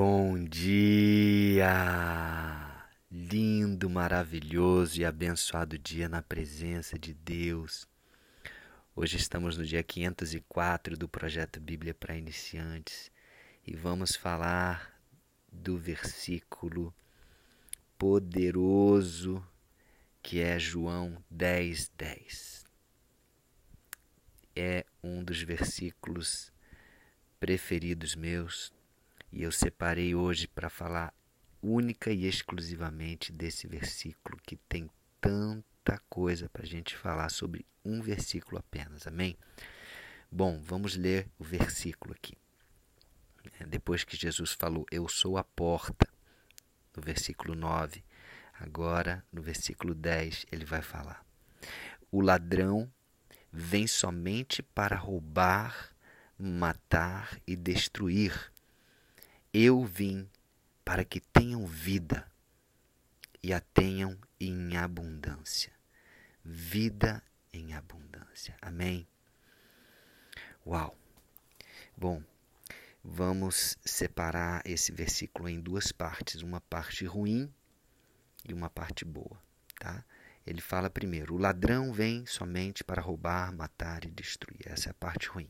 Bom dia! Lindo, maravilhoso e abençoado dia na presença de Deus. Hoje estamos no dia 504 do projeto Bíblia para Iniciantes e vamos falar do versículo poderoso que é João 10, 10. É um dos versículos preferidos meus e eu separei hoje para falar única e exclusivamente desse versículo que tem tanta coisa para a gente falar sobre um versículo apenas. Amém? Bom, vamos ler o versículo aqui. É, depois que Jesus falou, Eu sou a porta, no versículo 9, agora no versículo 10, ele vai falar: O ladrão vem somente para roubar, matar e destruir. Eu vim para que tenham vida e a tenham em abundância. Vida em abundância. Amém? Uau! Bom, vamos separar esse versículo em duas partes, uma parte ruim e uma parte boa, tá? Ele fala primeiro: o ladrão vem somente para roubar, matar e destruir. Essa é a parte ruim.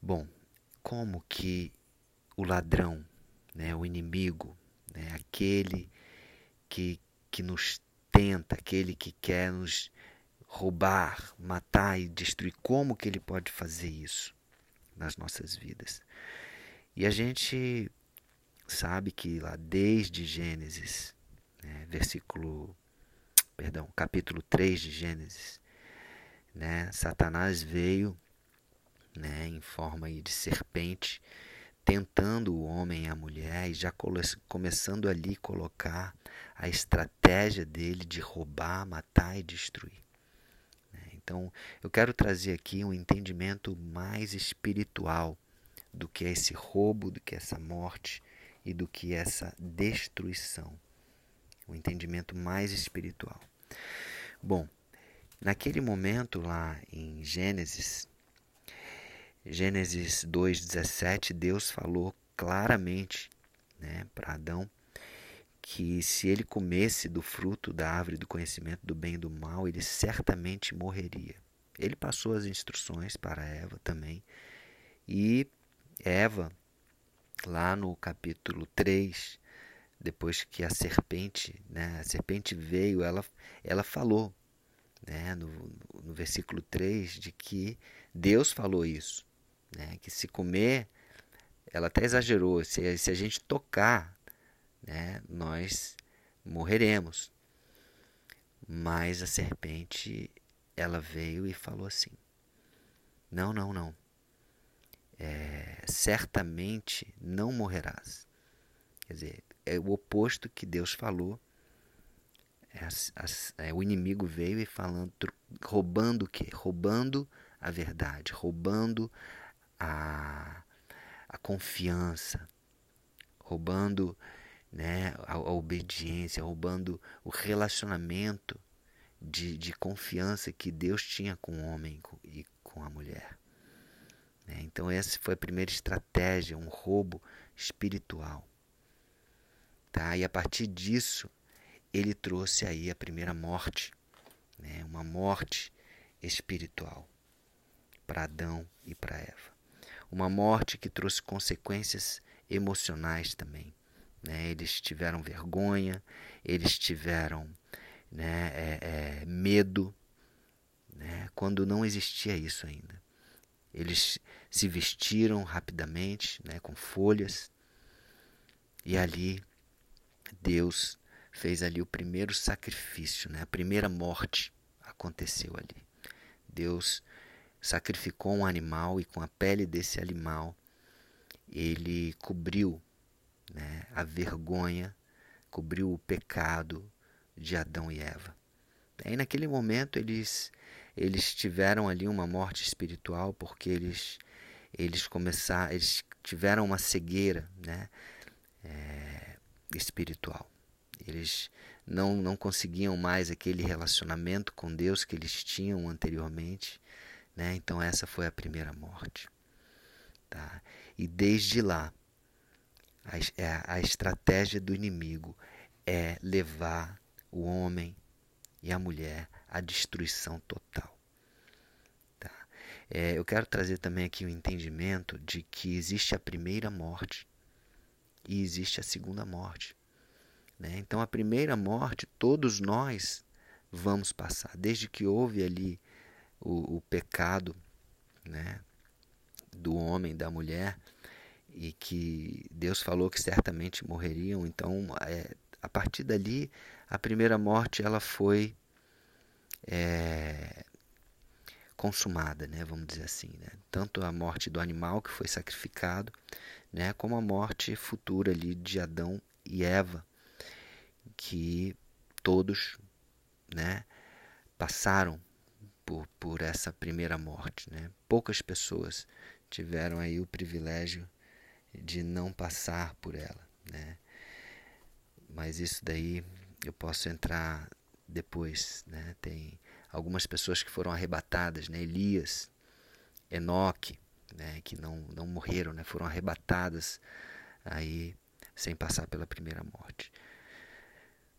Bom, como que o ladrão, né, o inimigo, né, aquele que, que nos tenta, aquele que quer nos roubar, matar e destruir. Como que ele pode fazer isso nas nossas vidas? E a gente sabe que lá desde Gênesis, né, versículo, perdão, capítulo 3 de Gênesis, né, Satanás veio né, em forma de serpente tentando o homem e a mulher e já começando ali colocar a estratégia dele de roubar, matar e destruir. Né? Então, eu quero trazer aqui um entendimento mais espiritual do que é esse roubo, do que é essa morte e do que é essa destruição. Um entendimento mais espiritual. Bom, naquele momento lá em Gênesis, Gênesis 2,17, Deus falou claramente né, para Adão que se ele comesse do fruto da árvore do conhecimento do bem e do mal, ele certamente morreria. Ele passou as instruções para Eva também. E Eva, lá no capítulo 3, depois que a serpente, né, a serpente veio, ela, ela falou, né, no, no versículo 3, de que Deus falou isso né? que se comer, ela até exagerou, se, se a gente tocar, né? nós morreremos. Mas a serpente, ela veio e falou assim: Não, não, não. É, certamente não morrerás. Quer dizer, é o oposto que Deus falou. É, é, o inimigo veio e falando, roubando o quê? Roubando a verdade, roubando a, a confiança, roubando né, a, a, obediência, roubando o relacionamento de, de confiança que Deus tinha com o homem e com a mulher. Né? Então, essa foi a primeira estratégia, um roubo espiritual. Tá? E a partir disso, ele trouxe aí a primeira morte, né? uma morte espiritual para Adão e para Eva uma morte que trouxe consequências emocionais também. Né? Eles tiveram vergonha, eles tiveram né, é, é, medo, né? quando não existia isso ainda. Eles se vestiram rapidamente né, com folhas e ali Deus fez ali o primeiro sacrifício, né? a primeira morte aconteceu ali. Deus sacrificou um animal e com a pele desse animal ele cobriu né, a vergonha, cobriu o pecado de Adão e Eva. Aí naquele momento eles eles tiveram ali uma morte espiritual porque eles eles começaram eles tiveram uma cegueira né, é, espiritual. Eles não, não conseguiam mais aquele relacionamento com Deus que eles tinham anteriormente. Né? Então essa foi a primeira morte. Tá? E desde lá, A, é, a estratégia do inimigo é levar o homem e a mulher à destruição total. Tá? É, eu quero trazer também aqui o entendimento de que existe a primeira morte e existe a segunda morte. Né? Então, a primeira morte, todos nós vamos passar, desde que houve ali o, o pecado né, do homem, da mulher, e que Deus falou que certamente morreriam. Então, é, a partir dali, a primeira morte ela foi é, consumada, né, vamos dizer assim, né? tanto a morte do animal que foi sacrificado, né, como a morte futura ali de Adão e Eva, que todos, né, passaram por, por essa primeira morte, né? Poucas pessoas tiveram aí o privilégio de não passar por ela, né? Mas isso daí eu posso entrar depois, né? Tem algumas pessoas que foram arrebatadas, né? Elias, Enoque, né? Que não não morreram, né? Foram arrebatadas aí sem passar pela primeira morte.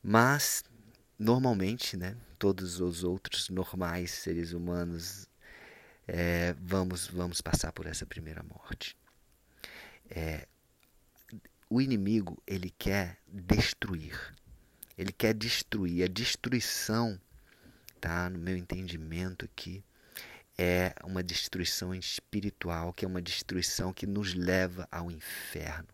Mas normalmente, né? Todos os outros normais seres humanos é, vamos vamos passar por essa primeira morte. É, o inimigo ele quer destruir. Ele quer destruir. A destruição, tá? No meu entendimento aqui, é uma destruição espiritual, que é uma destruição que nos leva ao inferno.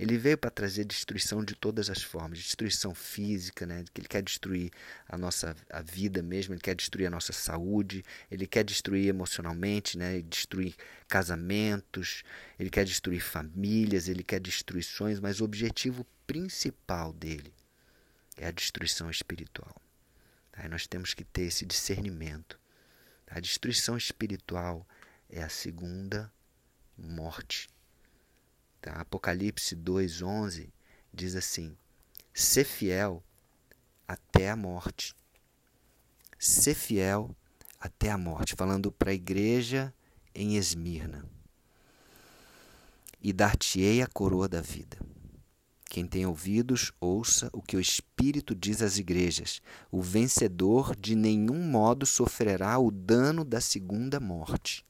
Ele veio para trazer destruição de todas as formas, destruição física, né? que ele quer destruir a nossa a vida mesmo, ele quer destruir a nossa saúde, ele quer destruir emocionalmente, né? destruir casamentos, ele quer destruir famílias, ele quer destruições, mas o objetivo principal dele é a destruição espiritual. Aí nós temos que ter esse discernimento. A destruição espiritual é a segunda morte. Tá? Apocalipse 2,11 diz assim: ser fiel até a morte. Ser fiel até a morte. Falando para a igreja em Esmirna. E dar-te-ei a coroa da vida. Quem tem ouvidos, ouça o que o Espírito diz às igrejas. O vencedor de nenhum modo sofrerá o dano da segunda morte.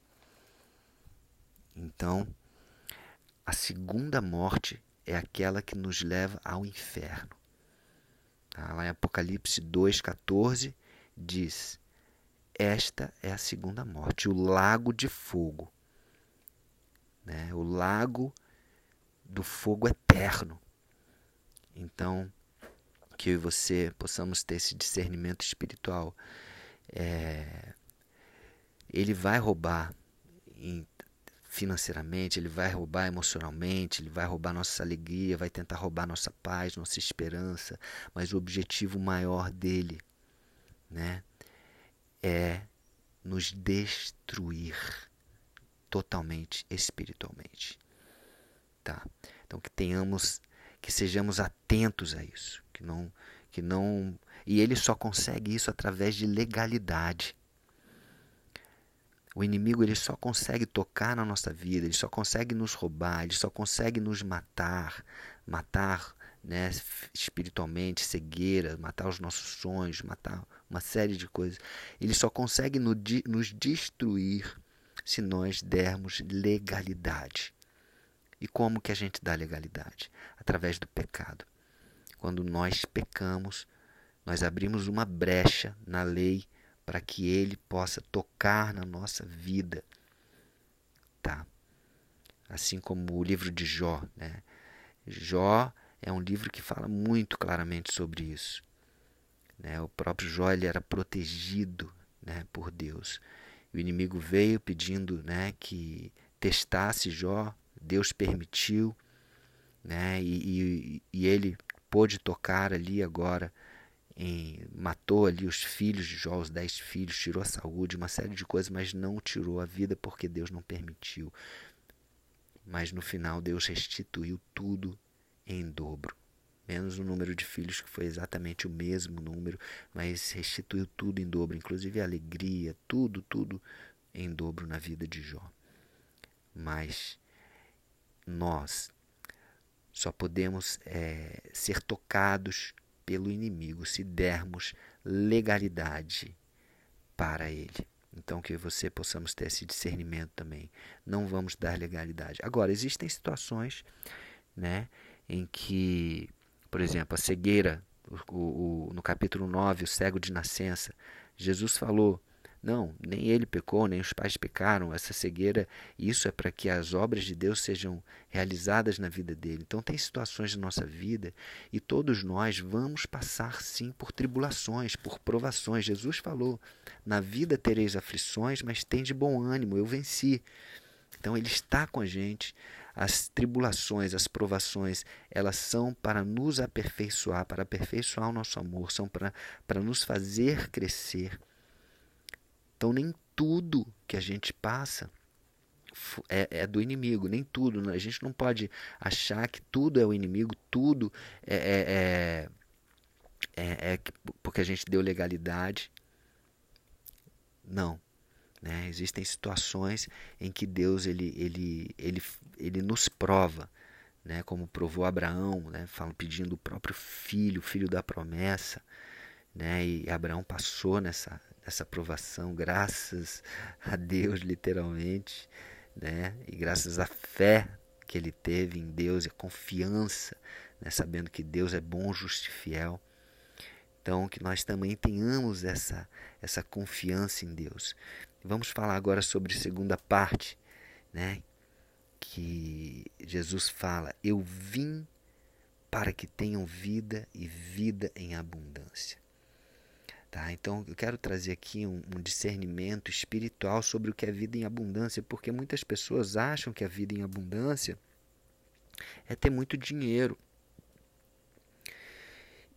Então, a segunda morte é aquela que nos leva ao inferno. Tá? Lá em Apocalipse 2,14 diz: Esta é a segunda morte, o lago de fogo. Né? O lago do fogo eterno. Então, que eu e você possamos ter esse discernimento espiritual. É, ele vai roubar em financeiramente, ele vai roubar emocionalmente, ele vai roubar nossa alegria, vai tentar roubar nossa paz, nossa esperança, mas o objetivo maior dele, né, é nos destruir totalmente espiritualmente. Tá? Então que tenhamos que sejamos atentos a isso, que não que não e ele só consegue isso através de legalidade. O inimigo ele só consegue tocar na nossa vida, ele só consegue nos roubar, ele só consegue nos matar, matar né, espiritualmente, cegueira, matar os nossos sonhos, matar uma série de coisas. Ele só consegue no, nos destruir se nós dermos legalidade. E como que a gente dá legalidade? Através do pecado. Quando nós pecamos, nós abrimos uma brecha na lei para que ele possa tocar na nossa vida. Tá? Assim como o livro de Jó, né? Jó é um livro que fala muito claramente sobre isso. Né? O próprio Jó ele era protegido né, por Deus. O inimigo veio pedindo né, que testasse Jó, Deus permitiu, né, e, e, e ele pôde tocar ali agora em, matou ali os filhos de Jó, os dez filhos, tirou a saúde, uma série de coisas, mas não tirou a vida porque Deus não permitiu. Mas no final Deus restituiu tudo em dobro. Menos o número de filhos, que foi exatamente o mesmo número, mas restituiu tudo em dobro, inclusive a alegria, tudo, tudo em dobro na vida de Jó. Mas nós só podemos é, ser tocados pelo inimigo se dermos legalidade para ele. Então, que você possamos ter esse discernimento também. Não vamos dar legalidade. Agora, existem situações né, em que, por exemplo, a cegueira, o, o, no capítulo 9, o cego de nascença, Jesus falou não, nem ele pecou, nem os pais pecaram. Essa cegueira, isso é para que as obras de Deus sejam realizadas na vida dele. Então, tem situações na nossa vida e todos nós vamos passar sim por tribulações, por provações. Jesus falou: Na vida tereis aflições, mas tem de bom ânimo, eu venci. Então, ele está com a gente. As tribulações, as provações, elas são para nos aperfeiçoar, para aperfeiçoar o nosso amor, são para, para nos fazer crescer então, nem tudo que a gente passa é, é, do inimigo, nem tudo. Né? A gente não pode achar que tudo é o inimigo, tudo é, é, é, é, é porque a gente deu legalidade. Não. Né? Existem situações em que Deus ele, ele, ele, ele nos prova, né? como provou Abraão, né? Falam, pedindo o próprio filho, filho da promessa. Né? E Abraão passou nessa, essa aprovação, graças a Deus, literalmente, né? E graças à fé que ele teve em Deus e a confiança, né? sabendo que Deus é bom, justo e fiel. Então, que nós também tenhamos essa, essa confiança em Deus. Vamos falar agora sobre a segunda parte, né? Que Jesus fala: Eu vim para que tenham vida e vida em abundância. Tá? Então eu quero trazer aqui um, um, discernimento espiritual sobre o que é vida em abundância, porque muitas pessoas acham que a vida em abundância é ter muito dinheiro.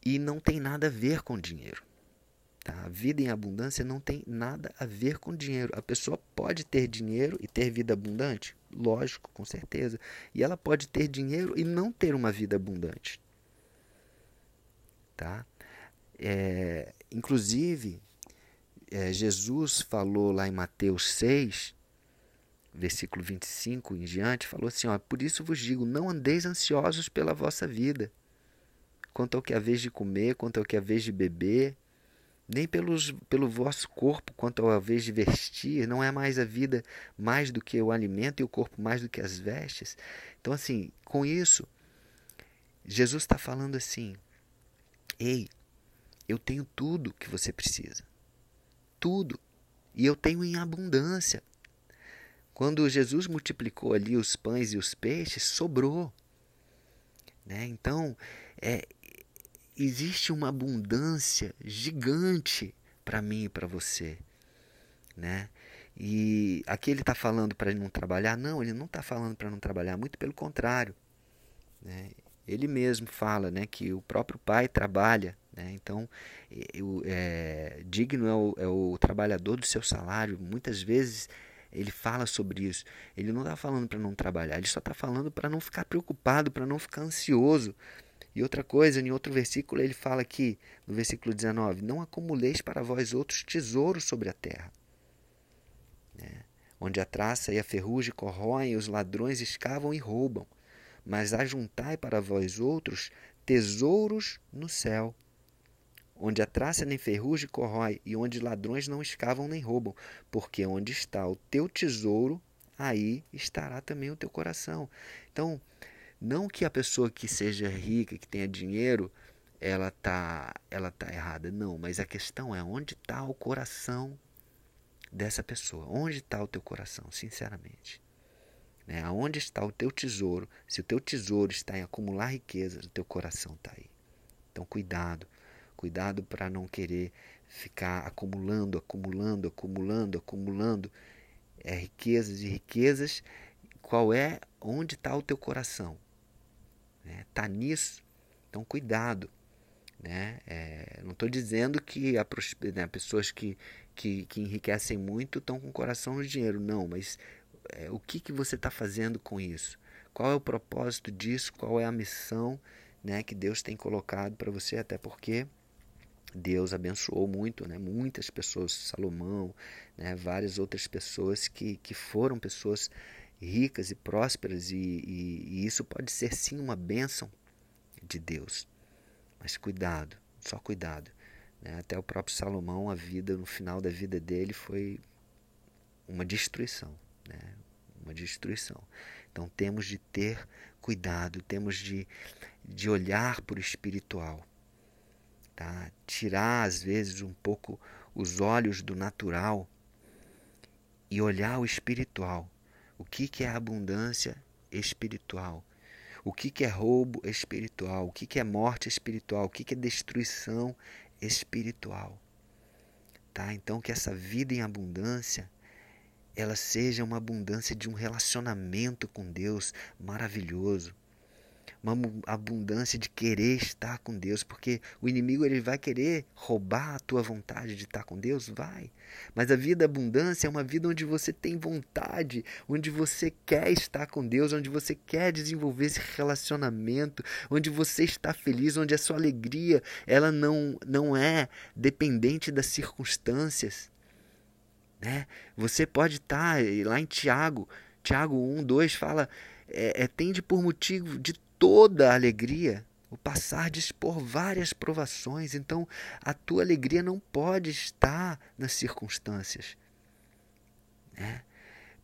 E não tem nada a ver com dinheiro. Tá? A vida em abundância não tem nada a ver com dinheiro. A pessoa pode ter dinheiro e ter vida abundante? Lógico, com certeza. E ela pode ter dinheiro e não ter uma vida abundante. Tá? É, inclusive, é, Jesus falou lá em Mateus 6, versículo 25 em diante, falou assim: ó, Por isso vos digo, não andeis ansiosos pela vossa vida, quanto ao que vez de comer, quanto ao que vez de beber, nem pelos, pelo vosso corpo, quanto ao vez de vestir, não é mais a vida mais do que o alimento e o corpo mais do que as vestes. Então, assim, com isso, Jesus está falando assim: ei, eu tenho tudo que você precisa. Tudo. E eu tenho em abundância. Quando Jesus multiplicou ali os pães e os peixes, sobrou. Né? Então, é, existe uma abundância gigante para mim e para você. Né? E aqui ele está falando para não trabalhar? Não, ele não está falando para não trabalhar, muito pelo contrário. Né? Ele mesmo fala né, que o próprio pai trabalha né? Então, eu, é, digno é o, é o trabalhador do seu salário. Muitas vezes ele fala sobre isso. Ele não está falando para não trabalhar, ele só está falando para não ficar preocupado, para não ficar ansioso. E outra coisa, em outro versículo, ele fala aqui, no versículo 19: Não acumuleis para vós outros tesouros sobre a terra, né? onde a traça e a ferrugem corroem, os ladrões escavam e roubam. Mas ajuntai para vós outros tesouros no céu, onde a traça nem ferrugem corrói, e onde ladrões não escavam nem roubam, porque onde está o teu tesouro, aí estará também o teu coração. Então, não que a pessoa que seja rica, que tenha dinheiro, ela tá, ela tá errada, não. Mas a questão é onde está o coração dessa pessoa. Onde está o teu coração, sinceramente? Né? Aonde está o teu tesouro? Se o teu tesouro está em acumular riquezas, o teu coração está aí. Então, cuidado. Cuidado para não querer ficar acumulando, acumulando, acumulando, acumulando é, riquezas e riquezas. Qual é, onde está o teu coração? Está né? nisso? Então, cuidado. Né? É, não estou dizendo que a, né, pessoas que, que, que enriquecem muito estão com o coração no dinheiro. Não, mas é, o que, que você está fazendo com isso? Qual é o propósito disso? Qual é a missão né, que Deus tem colocado para você? Até porque Deus abençoou muito, né? muitas pessoas, Salomão, né? várias outras pessoas que, que foram pessoas ricas e prósperas, e, e, e isso pode ser sim uma bênção de Deus. Mas cuidado, só cuidado. Né? Até o próprio Salomão, a vida, no final da vida dele, foi uma destruição. Né? Uma destruição. Então temos de ter cuidado, temos de, de olhar para o espiritual. Tá? Tirar, às vezes, um pouco os olhos do natural e olhar o espiritual. O que, que é abundância espiritual? O que, que é roubo espiritual? O que, que é morte espiritual? O que, que é destruição espiritual? Tá? Então que essa vida em abundância ela seja uma abundância de um relacionamento com Deus maravilhoso uma abundância de querer estar com Deus, porque o inimigo ele vai querer roubar a tua vontade de estar com Deus, vai. Mas a vida abundância é uma vida onde você tem vontade, onde você quer estar com Deus, onde você quer desenvolver esse relacionamento, onde você está feliz, onde a sua alegria ela não não é dependente das circunstâncias. Né? Você pode estar lá em Tiago, Tiago 1, 2 fala é, é, tende por motivo de toda a alegria o passardes por várias provações. Então, a tua alegria não pode estar nas circunstâncias. Né?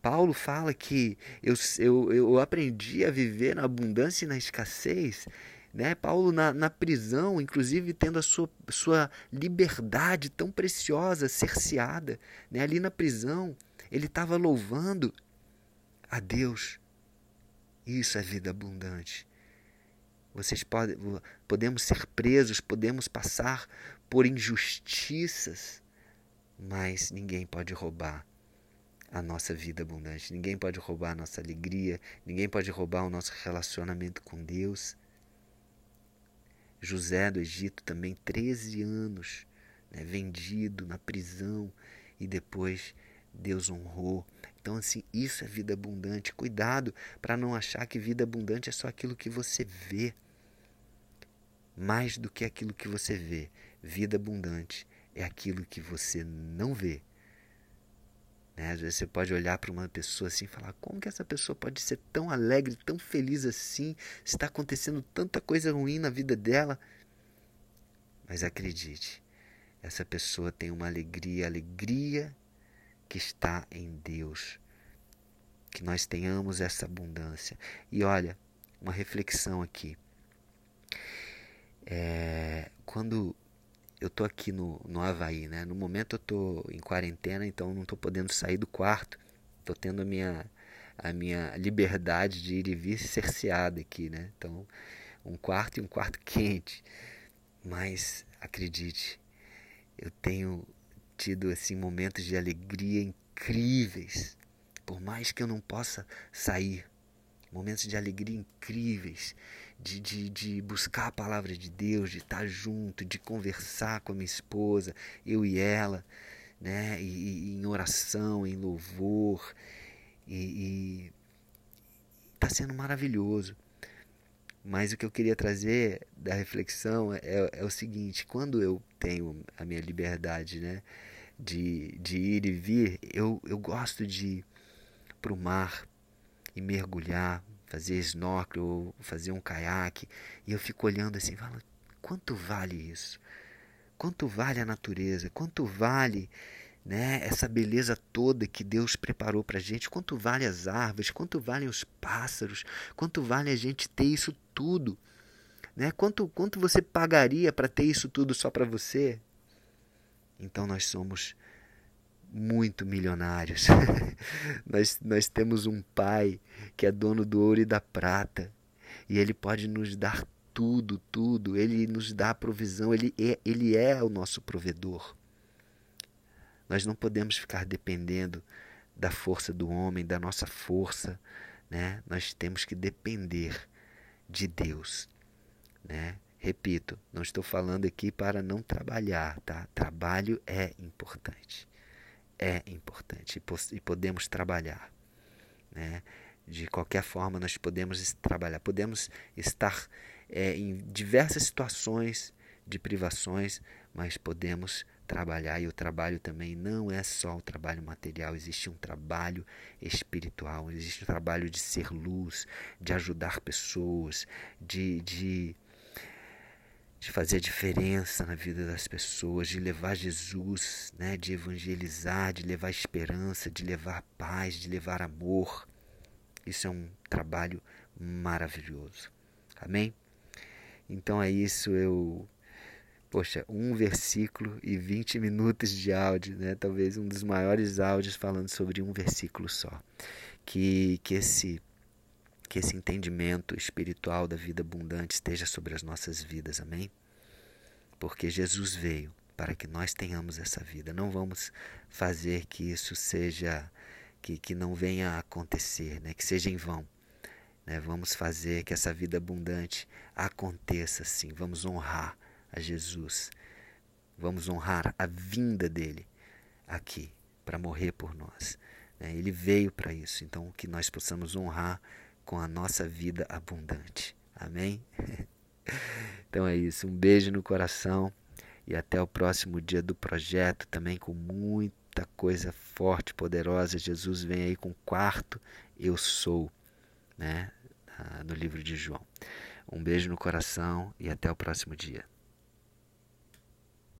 Paulo fala que eu, eu, eu aprendi a viver na abundância e na escassez. Né? Paulo, na, na prisão, inclusive tendo a sua, sua liberdade tão preciosa cerceada. Né? Ali na prisão, ele estava louvando a Deus. Isso é vida abundante. Vocês podem, podemos ser presos, podemos passar por injustiças, mas ninguém pode roubar a nossa vida abundante. Ninguém pode roubar a nossa alegria, ninguém pode roubar o nosso relacionamento com Deus. José do Egito também 13 anos, né, vendido na prisão e depois Deus honrou. Então, assim, isso é vida abundante. Cuidado para não achar que vida abundante é só aquilo que você vê. Mais do que aquilo que você vê. Vida abundante é aquilo que você não vê. Né? Às vezes você pode olhar para uma pessoa assim e falar: como que essa pessoa pode ser tão alegre, tão feliz assim? Está acontecendo tanta coisa ruim na vida dela. Mas acredite, essa pessoa tem uma alegria, alegria que está em Deus. Que nós tenhamos essa abundância. E olha, uma reflexão aqui. É, quando eu estou aqui no, no Havaí, né? No momento eu estou em quarentena, então não estou podendo sair do quarto. Estou tendo a minha, a minha liberdade de ir e vir cerceada aqui, né? Então, um quarto e um quarto quente. Mas acredite, eu tenho tido assim momentos de alegria incríveis, por mais que eu não possa sair, momentos de alegria incríveis, de, de, de buscar a palavra de Deus, de estar junto, de conversar com a minha esposa, eu e ela, né, e, e em oração, em louvor, e está sendo maravilhoso. Mas o que eu queria trazer da reflexão é, é, o seguinte: quando eu tenho a minha liberdade, né, de, de ir e vir, eu, eu gosto de ir para o mar e mergulhar, fazer snorkel, fazer um caiaque, e eu fico olhando assim, falo, quanto vale isso? Quanto vale a natureza? Quanto vale né, essa beleza toda que Deus preparou para a gente? Quanto vale as árvores? Quanto valem os pássaros? Quanto vale a gente ter isso tudo? Né? Quanto, quanto você pagaria para ter isso tudo só para você? Então nós somos muito milionários. nós, nós temos um pai que é dono do ouro e da prata. E ele pode nos dar tudo, tudo. Ele nos dá a provisão. Ele é, ele é o nosso provedor. Nós não podemos ficar dependendo da força do homem, da nossa força. Né? Nós temos que depender de Deus. Né? Repito, não estou falando aqui para não trabalhar, tá? Trabalho é importante. É importante e, podemos trabalhar, né? De qualquer forma, nós podemos trabalhar. Podemos estar é, em diversas situações de privações, mas podemos trabalhar. E o trabalho também não é só o trabalho material, existe um trabalho espiritual, existe um trabalho de ser luz, de ajudar pessoas, de, de, de fazer diferença na vida das pessoas, de levar Jesus, né, de evangelizar, de levar esperança, de levar paz, de levar amor. Isso é um trabalho maravilhoso. Amém? Então é isso, eu poxa, um versículo e 20 minutos de áudio, né? Talvez um dos maiores áudios falando sobre um versículo só. Que, que esse que esse entendimento espiritual da vida abundante esteja sobre as nossas vidas, amém? Porque Jesus veio para que nós tenhamos essa vida. Não vamos fazer que isso seja que, que não venha a acontecer, né? Que seja em vão. Né? Vamos fazer que essa vida abundante aconteça sim. Vamos honrar a Jesus. Vamos honrar a vinda dele aqui para morrer por nós. Né? Ele veio para isso, então que nós possamos honrar com a nossa vida abundante. Amém? Então é isso. Um beijo no coração e até o próximo dia do projeto, também com muita coisa forte, poderosa. Jesus vem aí com o quarto Eu Sou, né? no livro de João. Um beijo no coração e até o próximo dia.